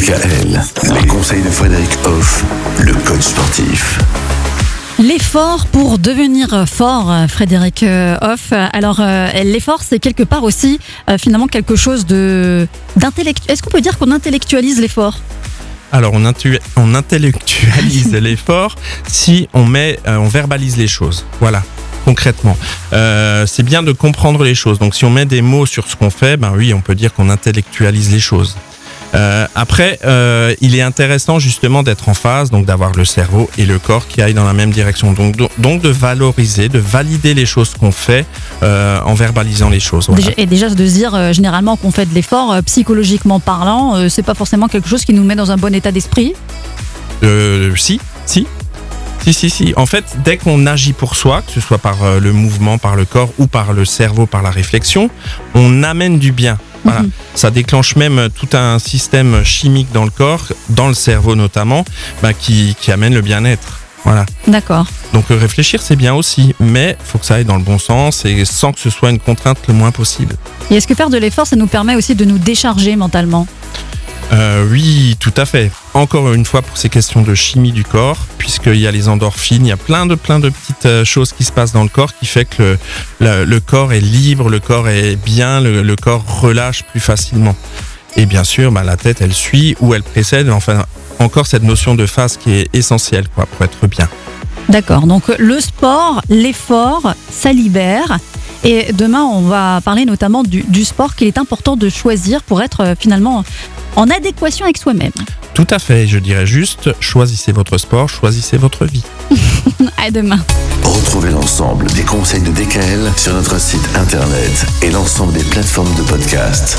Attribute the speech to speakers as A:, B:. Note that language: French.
A: DKL, les conseils de Frédéric Hoff, le coach sportif.
B: L'effort pour devenir fort, Frédéric euh, Hoff. Alors, euh, l'effort, c'est quelque part aussi euh, finalement quelque chose de d'intellectuel. Est-ce qu'on peut dire qu'on intellectualise l'effort?
C: Alors on, intu- on intellectualise l'effort si on met, euh, on verbalise les choses. Voilà. Concrètement, Euh, c'est bien de comprendre les choses. Donc, si on met des mots sur ce qu'on fait, ben oui, on peut dire qu'on intellectualise les choses. Euh, après, euh, il est intéressant justement d'être en phase, donc d'avoir le cerveau et le corps qui aillent dans la même direction. Donc, donc, donc de valoriser, de valider les choses qu'on fait euh, en verbalisant les choses. Voilà.
B: Et déjà de se dire généralement qu'on fait de l'effort, psychologiquement parlant, c'est pas forcément quelque chose qui nous met dans un bon état d'esprit?
C: Si, si. Si, si, si. En fait, dès qu'on agit pour soi, que ce soit par le mouvement, par le corps ou par le cerveau, par la réflexion, on amène du bien. Voilà.
B: Mhm.
C: Ça déclenche même tout un système chimique dans le corps, dans le cerveau notamment, bah, qui, qui amène le bien-être. Voilà.
B: D'accord.
C: Donc euh, réfléchir, c'est bien aussi, mais faut que ça aille dans le bon sens et sans que ce soit une contrainte le moins possible.
B: Et est-ce que faire de l'effort, ça nous permet aussi de nous décharger mentalement?
C: Euh, oui, tout à fait. Encore une fois pour ces questions de chimie du corps, puisqu'il y a les endorphines, il y a plein de plein de petites euh, choses qui se passent dans le corps qui fait que le, corps est libre, le corps est bien, le, corps relâche plus facilement. Et bien sûr, bah, la tête, elle suit ou elle précède. Enfin, encore cette notion de phase qui est essentielle pour être bien.
B: D'accord. Donc le sport, l'effort, ça libère. Et demain, on va parler notamment du, du sport qu'il est important de choisir pour être euh, finalement en adéquation avec soi-même.
C: Tout à fait, je dirais juste, choisissez votre sport, choisissez votre vie.
B: À demain.
A: Retrouvez l'ensemble des conseils de DKL sur notre site internet et l'ensemble des plateformes de podcast.